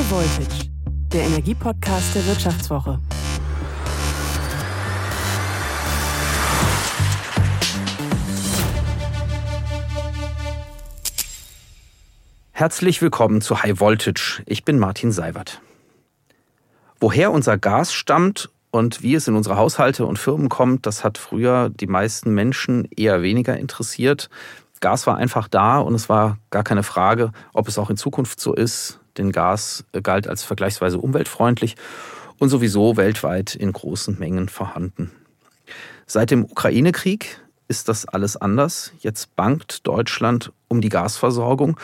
High Voltage, der Energiepodcast der Wirtschaftswoche. Herzlich willkommen zu High Voltage. Ich bin Martin Seiwert. Woher unser Gas stammt und wie es in unsere Haushalte und Firmen kommt, das hat früher die meisten Menschen eher weniger interessiert. Gas war einfach da und es war gar keine Frage, ob es auch in Zukunft so ist. Denn Gas galt als vergleichsweise umweltfreundlich und sowieso weltweit in großen Mengen vorhanden. Seit dem Ukraine-Krieg ist das alles anders. Jetzt bangt Deutschland um die Gasversorgung.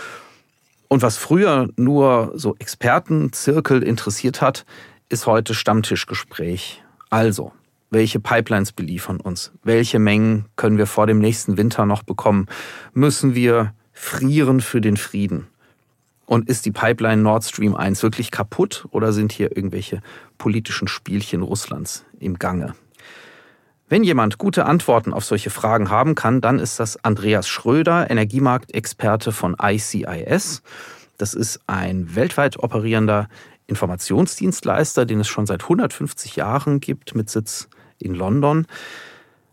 Und was früher nur so Expertenzirkel interessiert hat, ist heute Stammtischgespräch. Also, welche Pipelines beliefern uns? Welche Mengen können wir vor dem nächsten Winter noch bekommen? Müssen wir frieren für den Frieden? Und ist die Pipeline Nord Stream 1 wirklich kaputt oder sind hier irgendwelche politischen Spielchen Russlands im Gange? Wenn jemand gute Antworten auf solche Fragen haben kann, dann ist das Andreas Schröder, Energiemarktexperte von ICIS. Das ist ein weltweit operierender Informationsdienstleister, den es schon seit 150 Jahren gibt, mit Sitz in London.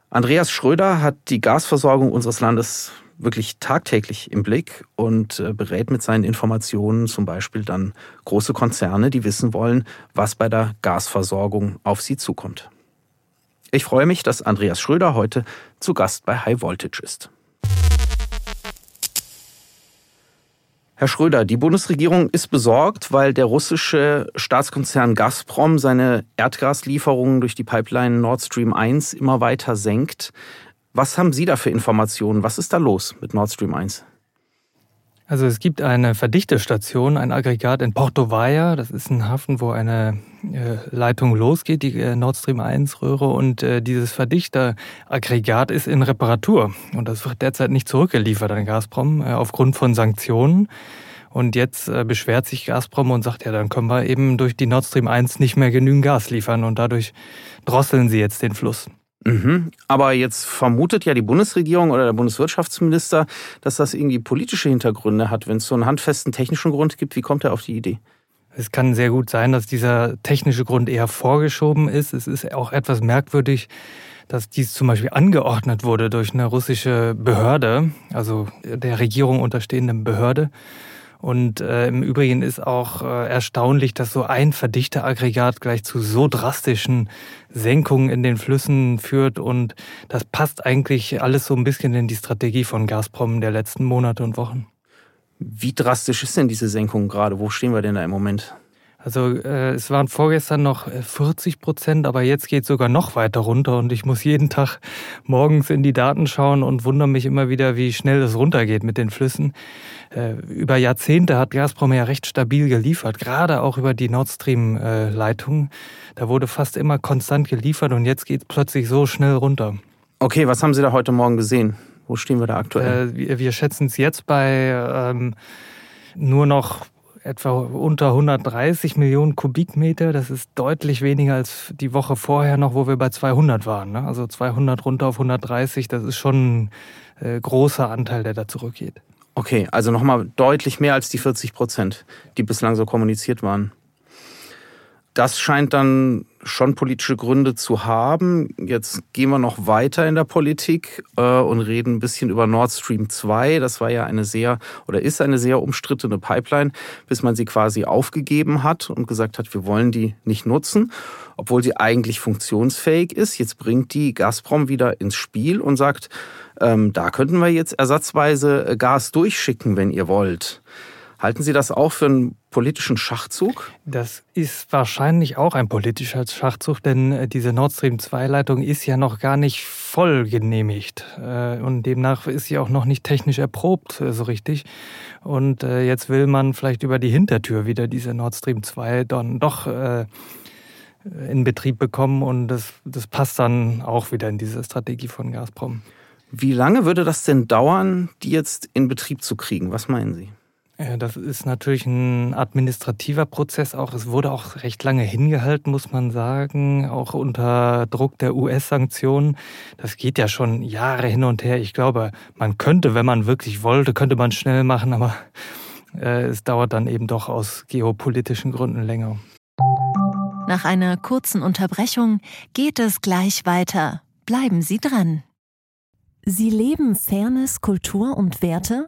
Andreas Schröder hat die Gasversorgung unseres Landes wirklich tagtäglich im Blick und äh, berät mit seinen Informationen zum Beispiel dann große Konzerne, die wissen wollen, was bei der Gasversorgung auf sie zukommt. Ich freue mich, dass Andreas Schröder heute zu Gast bei High Voltage ist. Herr Schröder, die Bundesregierung ist besorgt, weil der russische Staatskonzern Gazprom seine Erdgaslieferungen durch die Pipeline Nord Stream 1 immer weiter senkt. Was haben Sie da für Informationen? Was ist da los mit Nord Stream 1? Also es gibt eine Verdichtestation, ein Aggregat in Porto Valle. Das ist ein Hafen, wo eine äh, Leitung losgeht, die äh, Nord Stream 1 Röhre. Und äh, dieses Verdichteraggregat ist in Reparatur. Und das wird derzeit nicht zurückgeliefert an Gazprom aufgrund von Sanktionen. Und jetzt beschwert sich Gazprom und sagt, ja, dann können wir eben durch die Nord Stream 1 nicht mehr genügend Gas liefern. Und dadurch drosseln sie jetzt den Fluss. Mhm. Aber jetzt vermutet ja die Bundesregierung oder der Bundeswirtschaftsminister, dass das irgendwie politische Hintergründe hat. Wenn es so einen handfesten technischen Grund gibt, wie kommt er auf die Idee? Es kann sehr gut sein, dass dieser technische Grund eher vorgeschoben ist. Es ist auch etwas merkwürdig, dass dies zum Beispiel angeordnet wurde durch eine russische Behörde, also der Regierung unterstehende Behörde. Und äh, im Übrigen ist auch äh, erstaunlich, dass so ein Verdichteraggregat gleich zu so drastischen Senkungen in den Flüssen führt. Und das passt eigentlich alles so ein bisschen in die Strategie von Gazprom der letzten Monate und Wochen. Wie drastisch ist denn diese Senkung gerade? Wo stehen wir denn da im Moment? Also äh, es waren vorgestern noch 40 äh, Prozent, aber jetzt geht es sogar noch weiter runter und ich muss jeden Tag morgens in die Daten schauen und wundere mich immer wieder, wie schnell es runtergeht mit den Flüssen. Äh, über Jahrzehnte hat Gazprom ja recht stabil geliefert, gerade auch über die Nord Stream-Leitung. Da wurde fast immer konstant geliefert und jetzt geht es plötzlich so schnell runter. Okay, was haben Sie da heute Morgen gesehen? Wo stehen wir da aktuell? Äh, wir, wir schätzen es jetzt bei ähm, nur noch etwa unter 130 Millionen Kubikmeter. Das ist deutlich weniger als die Woche vorher noch, wo wir bei 200 waren. Ne? Also 200 runter auf 130, das ist schon ein äh, großer Anteil, der da zurückgeht. Okay, also nochmal deutlich mehr als die 40 Prozent, die bislang so kommuniziert waren. Das scheint dann schon politische Gründe zu haben. Jetzt gehen wir noch weiter in der Politik äh, und reden ein bisschen über Nord Stream 2. Das war ja eine sehr oder ist eine sehr umstrittene Pipeline, bis man sie quasi aufgegeben hat und gesagt hat, wir wollen die nicht nutzen, obwohl sie eigentlich funktionsfähig ist. Jetzt bringt die Gazprom wieder ins Spiel und sagt, ähm, da könnten wir jetzt ersatzweise Gas durchschicken, wenn ihr wollt. Halten Sie das auch für einen politischen Schachzug? Das ist wahrscheinlich auch ein politischer Schachzug, denn äh, diese Nord Stream 2-Leitung ist ja noch gar nicht voll genehmigt. Äh, und demnach ist sie auch noch nicht technisch erprobt äh, so richtig. Und jetzt will man vielleicht über die Hintertür wieder diese Nord Stream 2 dann doch in Betrieb bekommen. Und das, das passt dann auch wieder in diese Strategie von Gazprom. Wie lange würde das denn dauern, die jetzt in Betrieb zu kriegen? Was meinen Sie? Ja, das ist natürlich ein administrativer Prozess auch. Es wurde auch recht lange hingehalten, muss man sagen, auch unter Druck der US-Sanktionen. Das geht ja schon Jahre hin und her. Ich glaube, man könnte, wenn man wirklich wollte, könnte man schnell machen, aber Äh, es dauert dann eben doch aus geopolitischen Gründen länger. Nach einer kurzen Unterbrechung geht es gleich weiter. Bleiben Sie dran. Sie leben Fairness, Kultur und Werte?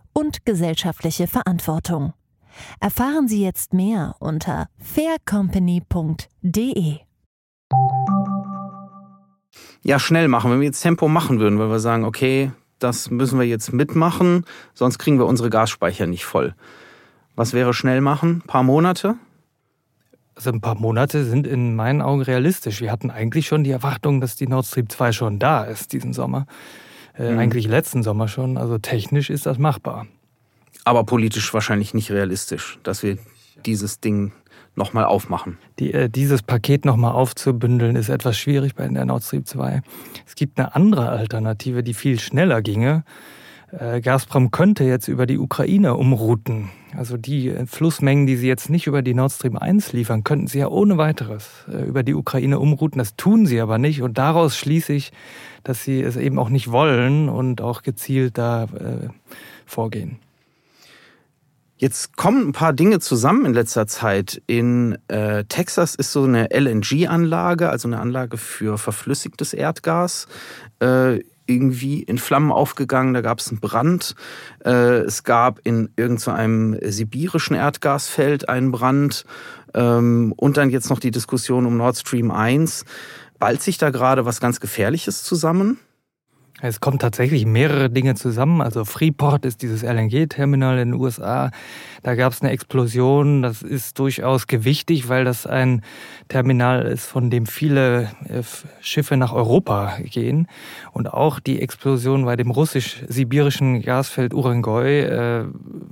und gesellschaftliche Verantwortung. Erfahren Sie jetzt mehr unter faircompany.de. Ja, schnell machen. Wenn wir jetzt Tempo machen würden, weil wir sagen, okay, das müssen wir jetzt mitmachen, sonst kriegen wir unsere Gasspeicher nicht voll. Was wäre schnell machen? Ein paar Monate? Also ein paar Monate sind in meinen Augen realistisch. Wir hatten eigentlich schon die Erwartung, dass die Nord Stream 2 schon da ist diesen Sommer. Äh, mhm. Eigentlich letzten Sommer schon. Also technisch ist das machbar. Aber politisch wahrscheinlich nicht realistisch, dass wir dieses Ding nochmal aufmachen. Die, äh, dieses Paket nochmal aufzubündeln, ist etwas schwierig bei der Nord Stream 2. Es gibt eine andere Alternative, die viel schneller ginge. Äh, Gazprom könnte jetzt über die Ukraine umrouten. Also die Flussmengen, die sie jetzt nicht über die Nord Stream 1 liefern, könnten sie ja ohne weiteres äh, über die Ukraine umrouten. Das tun sie aber nicht. Und daraus schließe ich, dass sie es eben auch nicht wollen und auch gezielt da äh, vorgehen. Jetzt kommen ein paar Dinge zusammen in letzter Zeit. In äh, Texas ist so eine LNG-Anlage, also eine Anlage für verflüssigtes Erdgas. Äh, irgendwie in Flammen aufgegangen, da gab es einen Brand. Äh, es gab in irgendeinem sibirischen Erdgasfeld einen Brand. Ähm, und dann jetzt noch die Diskussion um Nord Stream 1. Ballt sich da gerade was ganz Gefährliches zusammen? Es kommen tatsächlich mehrere Dinge zusammen. Also Freeport ist dieses LNG-Terminal in den USA. Da gab es eine Explosion. Das ist durchaus gewichtig, weil das ein Terminal ist, von dem viele äh, Schiffe nach Europa gehen. Und auch die Explosion bei dem russisch-sibirischen Gasfeld Urengoy äh,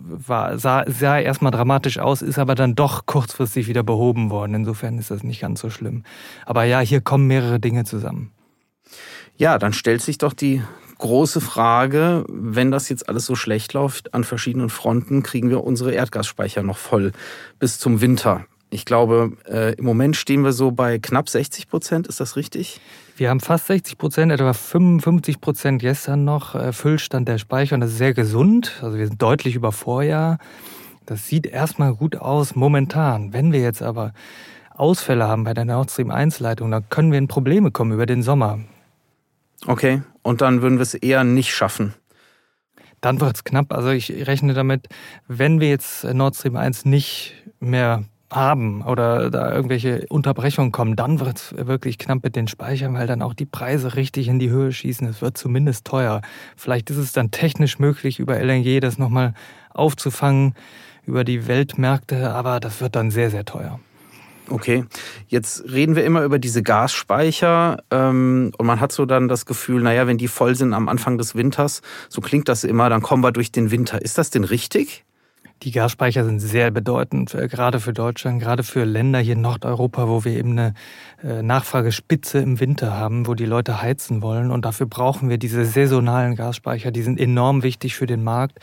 war, sah, sah erstmal dramatisch aus, ist aber dann doch kurzfristig wieder behoben worden. Insofern ist das nicht ganz so schlimm. Aber ja, hier kommen mehrere Dinge zusammen. Ja, dann stellt sich doch die große Frage, wenn das jetzt alles so schlecht läuft an verschiedenen Fronten, kriegen wir unsere Erdgasspeicher noch voll bis zum Winter. Ich glaube, äh, im Moment stehen wir so bei knapp 60 Prozent. Ist das richtig? Wir haben fast 60 Prozent, etwa 55 Prozent gestern noch äh, Füllstand der Speicher und das ist sehr gesund. Also wir sind deutlich über Vorjahr. Das sieht erstmal gut aus momentan. Wenn wir jetzt aber Ausfälle haben bei der Nord Stream 1 Leitung, dann können wir in Probleme kommen über den Sommer. Okay, und dann würden wir es eher nicht schaffen. Dann wird es knapp. Also ich rechne damit, wenn wir jetzt Nord Stream 1 nicht mehr haben oder da irgendwelche Unterbrechungen kommen, dann wird es wirklich knapp mit den Speichern, weil dann auch die Preise richtig in die Höhe schießen. Es wird zumindest teuer. Vielleicht ist es dann technisch möglich, über LNG das nochmal aufzufangen, über die Weltmärkte, aber das wird dann sehr, sehr teuer. Okay, jetzt reden wir immer über diese Gasspeicher ähm, und man hat so dann das Gefühl, naja, wenn die voll sind am Anfang des Winters, so klingt das immer, dann kommen wir durch den Winter. Ist das denn richtig? Die Gasspeicher sind sehr bedeutend, äh, gerade für Deutschland, gerade für Länder hier in Nordeuropa, wo wir eben eine äh, Nachfragespitze im Winter haben, wo die Leute heizen wollen. Und dafür brauchen wir diese saisonalen Gasspeicher. Die sind enorm wichtig für den Markt.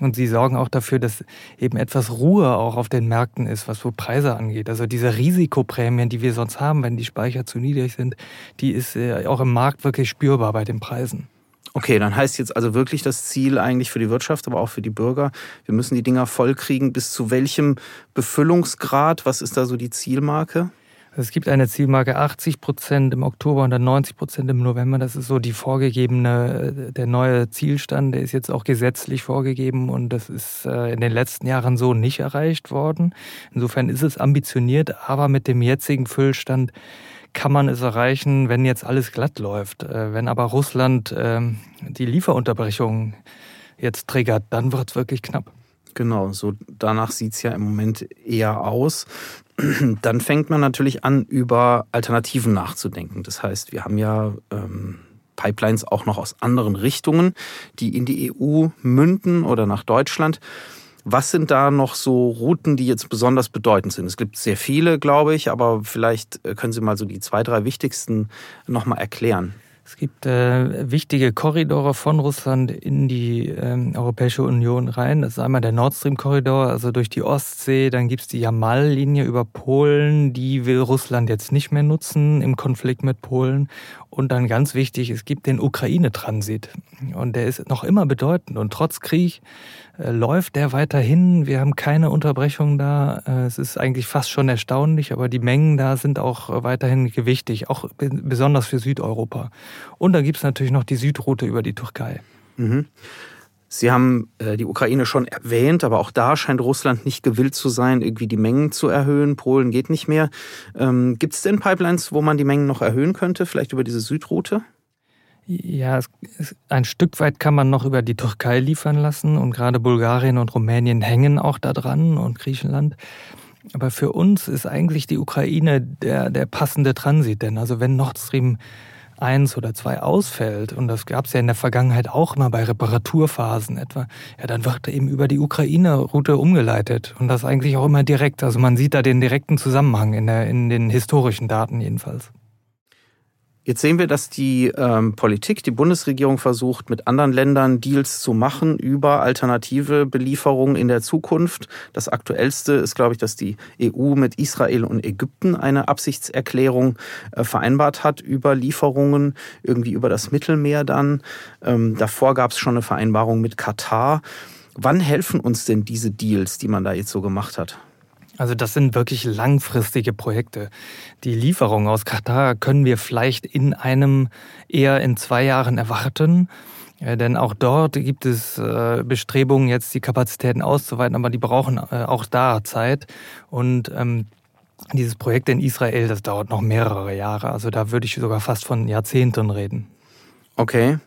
Und sie sorgen auch dafür, dass eben etwas Ruhe auch auf den Märkten ist, was so Preise angeht. Also diese Risikoprämien, die wir sonst haben, wenn die Speicher zu niedrig sind, die ist äh, auch im Markt wirklich spürbar bei den Preisen. Okay, dann heißt jetzt also wirklich das Ziel eigentlich für die Wirtschaft, aber auch für die Bürger, wir müssen die Dinger vollkriegen. Bis zu welchem Befüllungsgrad? Was ist da so die Zielmarke? Es gibt eine Zielmarke 80 Prozent im Oktober und dann 90 Prozent im November. Das ist so die vorgegebene, der neue Zielstand. Der ist jetzt auch gesetzlich vorgegeben und das ist äh, in den letzten Jahren so nicht erreicht worden. Insofern ist es ambitioniert, aber mit dem jetzigen Füllstand kann man es erreichen, wenn jetzt alles glatt läuft. Äh, wenn aber Russland ähm, die Lieferunterbrechung jetzt triggert, dann wird es wirklich knapp. Genau, so danach sieht es ja im Moment eher aus. Dann fängt man natürlich an, über Alternativen nachzudenken. Das heißt, wir haben ja ähm, Pipelines auch noch aus anderen Richtungen, die in die EU münden oder nach Deutschland. Was sind da noch so Routen, die jetzt besonders bedeutend sind? Es gibt sehr viele, glaube ich, aber vielleicht äh, können Sie mal so die zwei, drei wichtigsten nochmal erklären. Es gibt äh, wichtige Korridore von Russland in die ähm, Europäische Union rein. Das ist einmal der Nord Stream-Korridor, also durch die Ostsee. Dann gibt es die Jamal-Linie über Polen. Die will Russland jetzt nicht mehr nutzen im Konflikt mit Polen. Und dann ganz wichtig, es gibt den Ukraine-Transit. Und der ist noch immer bedeutend. Und trotz Krieg äh, läuft der weiterhin. Wir haben keine Unterbrechung da. Äh, es ist eigentlich fast schon erstaunlich, aber die Mengen da sind auch weiterhin gewichtig, auch besonders für Südeuropa. Und dann gibt es natürlich noch die Südroute über die Türkei. Mhm. Sie haben äh, die Ukraine schon erwähnt, aber auch da scheint Russland nicht gewillt zu sein, irgendwie die Mengen zu erhöhen. Polen geht nicht mehr. Ähm, Gibt es denn Pipelines, wo man die Mengen noch erhöhen könnte, vielleicht über diese Südroute? Ja, ein Stück weit kann man noch über die Türkei liefern lassen und gerade Bulgarien und Rumänien hängen auch da dran und Griechenland. Aber für uns ist eigentlich die Ukraine der, der passende Transit, denn also wenn Nord Stream 1 oder 2 ausfällt, und das gab es ja in der Vergangenheit auch immer bei Reparaturphasen etwa, ja, dann wird eben über die Ukraine-Route umgeleitet und das eigentlich auch immer direkt. Also man sieht da den direkten Zusammenhang in, der, in den historischen Daten jedenfalls. Jetzt sehen wir, dass die ähm, Politik, die Bundesregierung versucht, mit anderen Ländern Deals zu machen über alternative Belieferungen in der Zukunft. Das aktuellste ist, glaube ich, dass die EU mit Israel und Ägypten eine Absichtserklärung äh, vereinbart hat über Lieferungen, irgendwie über das Mittelmeer dann. Ähm, davor gab es schon eine Vereinbarung mit Katar. Wann helfen uns denn diese Deals, die man da jetzt so gemacht hat? Also das sind wirklich langfristige Projekte. Die Lieferung aus Katar können wir vielleicht in einem eher in zwei Jahren erwarten. Denn auch dort gibt es äh, Bestrebungen, jetzt die Kapazitäten auszuweiten, aber die brauchen äh, auch da Zeit. Und ähm, dieses Projekt in Israel, das dauert noch mehrere Jahre. Also da würde ich sogar fast von Jahrzehnten reden. Okay.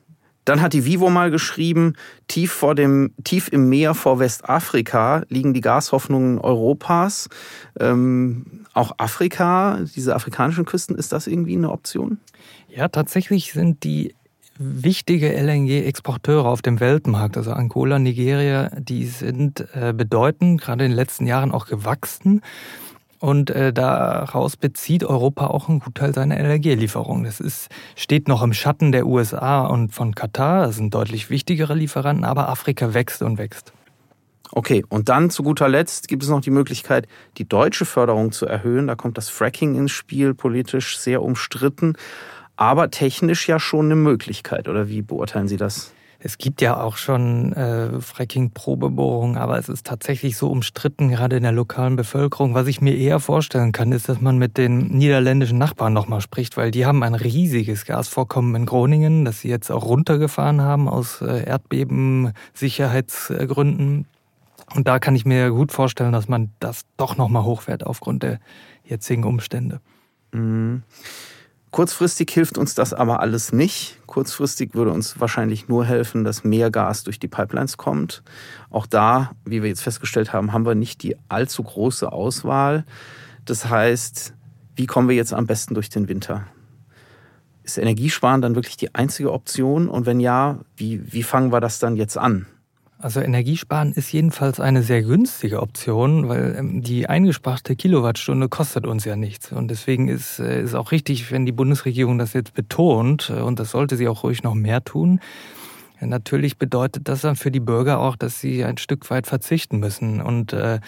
Dann hat die Vivo mal geschrieben, tief, vor dem, tief im Meer vor Westafrika liegen die Gashoffnungen Europas. Ähm, auch Afrika, diese afrikanischen Küsten, ist das irgendwie eine Option? Ja, tatsächlich sind die wichtige LNG-Exporteure auf dem Weltmarkt, also Angola, Nigeria, die sind äh, bedeutend, gerade in den letzten Jahren auch gewachsen. Und äh, daraus bezieht Europa auch einen Gutteil seiner Energielieferungen. Das ist, steht noch im Schatten der USA und von Katar. Das sind deutlich wichtigere Lieferanten, aber Afrika wächst und wächst. Okay, und dann zu guter Letzt gibt es noch die Möglichkeit, die deutsche Förderung zu erhöhen. Da kommt das Fracking ins Spiel, politisch sehr umstritten, aber technisch ja schon eine Möglichkeit. Oder wie beurteilen Sie das? Es gibt ja auch schon äh, Fracking-Probebohrungen, aber es ist tatsächlich so umstritten, gerade in der lokalen Bevölkerung. Was ich mir eher vorstellen kann, ist, dass man mit den niederländischen Nachbarn nochmal spricht, weil die haben ein riesiges Gasvorkommen in Groningen, das sie jetzt auch runtergefahren haben aus äh, Erdbeben-Sicherheitsgründen. Und da kann ich mir gut vorstellen, dass man das doch nochmal hochfährt aufgrund der jetzigen Umstände. Mhm. Kurzfristig hilft uns das aber alles nicht. Kurzfristig würde uns wahrscheinlich nur helfen, dass mehr Gas durch die Pipelines kommt. Auch da, wie wir jetzt festgestellt haben, haben wir nicht die allzu große Auswahl. Das heißt, wie kommen wir jetzt am besten durch den Winter? Ist Energiesparen dann wirklich die einzige Option? Und wenn ja, wie, wie fangen wir das dann jetzt an? Also Energiesparen ist jedenfalls eine sehr günstige Option, weil ähm, die eingesparte Kilowattstunde kostet uns ja nichts. Und deswegen ist es äh, auch richtig, wenn die Bundesregierung das jetzt betont, äh, und das sollte sie auch ruhig noch mehr tun. Natürlich bedeutet das dann für die Bürger auch, dass sie ein Stück weit verzichten müssen und äh,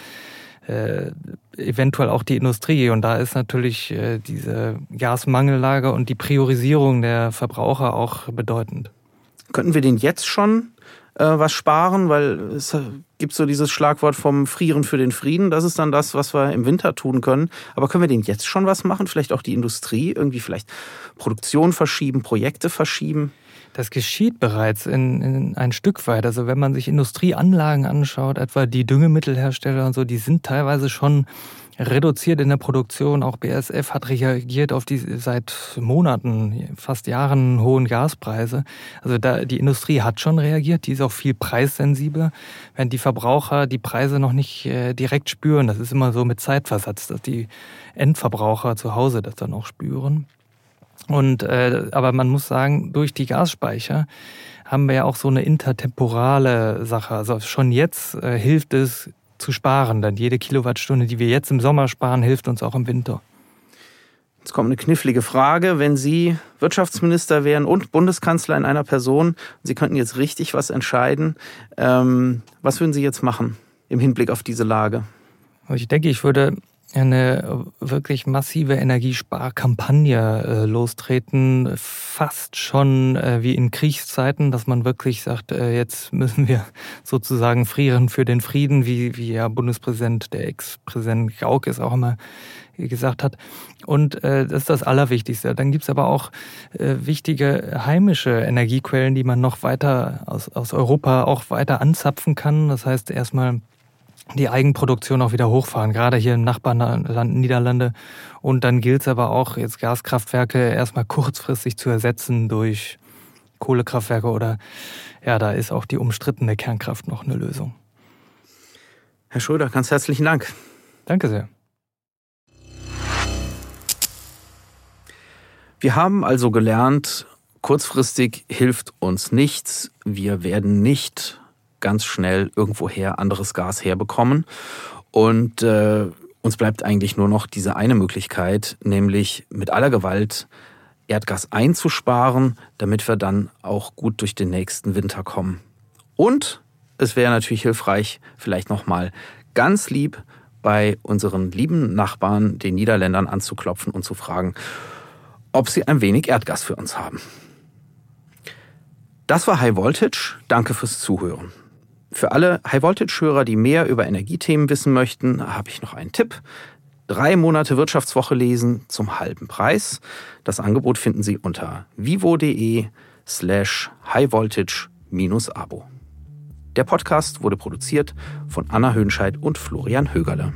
äh, eventuell auch die Industrie. Und da ist natürlich äh, diese Gasmangellage und die Priorisierung der Verbraucher auch bedeutend. Könnten wir den jetzt schon äh, was sparen, weil es gibt so dieses Schlagwort vom Frieren für den Frieden. Das ist dann das, was wir im Winter tun können. Aber können wir den jetzt schon was machen? Vielleicht auch die Industrie, irgendwie vielleicht Produktion verschieben, Projekte verschieben? Das geschieht bereits in, in, ein Stück weit. Also wenn man sich Industrieanlagen anschaut, etwa die Düngemittelhersteller und so, die sind teilweise schon reduziert in der Produktion. Auch BSF hat reagiert auf die seit Monaten, fast Jahren hohen Gaspreise. Also da, die Industrie hat schon reagiert, die ist auch viel preissensibler, während die Verbraucher die Preise noch nicht äh, direkt spüren. Das ist immer so mit Zeitversatz, dass die Endverbraucher zu Hause das dann auch spüren. Und äh, aber man muss sagen, durch die Gasspeicher haben wir ja auch so eine intertemporale Sache. Also schon jetzt äh, hilft es zu sparen, denn jede Kilowattstunde, die wir jetzt im Sommer sparen, hilft uns auch im Winter. Jetzt kommt eine knifflige Frage. Wenn Sie Wirtschaftsminister wären und Bundeskanzler in einer Person, Sie könnten jetzt richtig was entscheiden, ähm, was würden Sie jetzt machen im Hinblick auf diese Lage? Ich denke, ich würde eine wirklich massive Energiesparkampagne äh, lostreten, fast schon äh, wie in Kriegszeiten, dass man wirklich sagt, äh, jetzt müssen wir sozusagen frieren für den Frieden, wie, wie ja Bundespräsident, der Ex-Präsident Gauck es auch immer gesagt hat. Und äh, das ist das Allerwichtigste. Dann gibt's aber auch äh, wichtige heimische Energiequellen, die man noch weiter aus, aus Europa auch weiter anzapfen kann. Das heißt erstmal die Eigenproduktion auch wieder hochfahren, gerade hier im Nachbarland Niederlande. Und dann gilt es aber auch, jetzt Gaskraftwerke erstmal kurzfristig zu ersetzen durch Kohlekraftwerke oder ja, da ist auch die umstrittene Kernkraft noch eine Lösung. Herr Schröder, ganz herzlichen Dank. Danke sehr. Wir haben also gelernt, kurzfristig hilft uns nichts. Wir werden nicht ganz schnell irgendwoher anderes Gas herbekommen. Und äh, uns bleibt eigentlich nur noch diese eine Möglichkeit, nämlich mit aller Gewalt Erdgas einzusparen, damit wir dann auch gut durch den nächsten Winter kommen. Und es wäre natürlich hilfreich, vielleicht nochmal ganz lieb bei unseren lieben Nachbarn, den Niederländern, anzuklopfen und zu fragen, ob sie ein wenig Erdgas für uns haben. Das war High Voltage. Danke fürs Zuhören. Für alle High-Voltage-Hörer, die mehr über Energiethemen wissen möchten, habe ich noch einen Tipp. Drei Monate Wirtschaftswoche lesen zum halben Preis. Das Angebot finden Sie unter vivo.de slash highvoltage-abo. Der Podcast wurde produziert von Anna Hönscheid und Florian Högerle.